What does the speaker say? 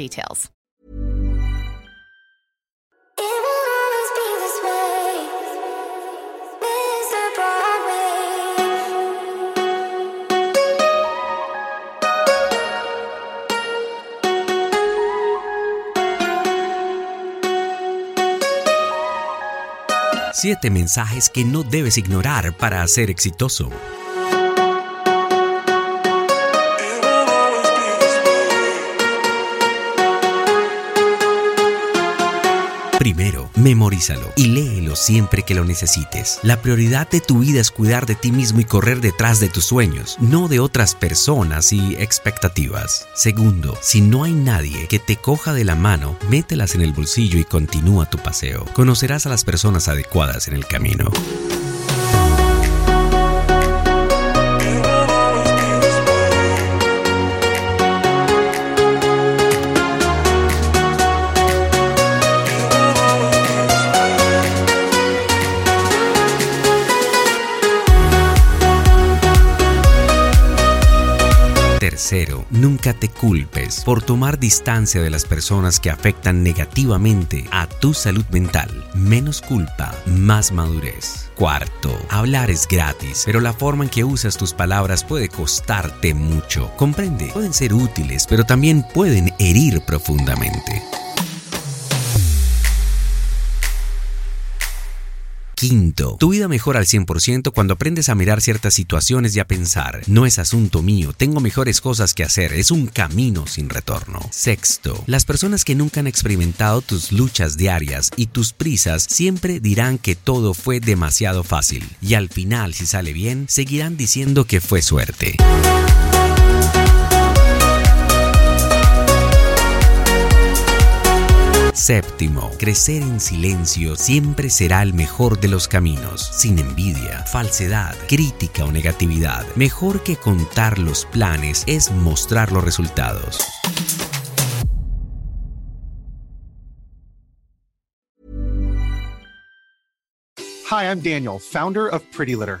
details. Siete mensajes que no debes ignorar para ser exitoso. Primero, memorízalo y léelo siempre que lo necesites. La prioridad de tu vida es cuidar de ti mismo y correr detrás de tus sueños, no de otras personas y expectativas. Segundo, si no hay nadie que te coja de la mano, mételas en el bolsillo y continúa tu paseo. Conocerás a las personas adecuadas en el camino. Nunca te culpes por tomar distancia de las personas que afectan negativamente a tu salud mental. Menos culpa, más madurez. Cuarto, hablar es gratis, pero la forma en que usas tus palabras puede costarte mucho. Comprende, pueden ser útiles, pero también pueden herir profundamente. Quinto, tu vida mejora al 100% cuando aprendes a mirar ciertas situaciones y a pensar, no es asunto mío, tengo mejores cosas que hacer, es un camino sin retorno. Sexto, las personas que nunca han experimentado tus luchas diarias y tus prisas siempre dirán que todo fue demasiado fácil y al final, si sale bien, seguirán diciendo que fue suerte. Séptimo, crecer en silencio siempre será el mejor de los caminos, sin envidia, falsedad, crítica o negatividad. Mejor que contar los planes es mostrar los resultados. Hi, I'm Daniel, founder of Pretty Litter.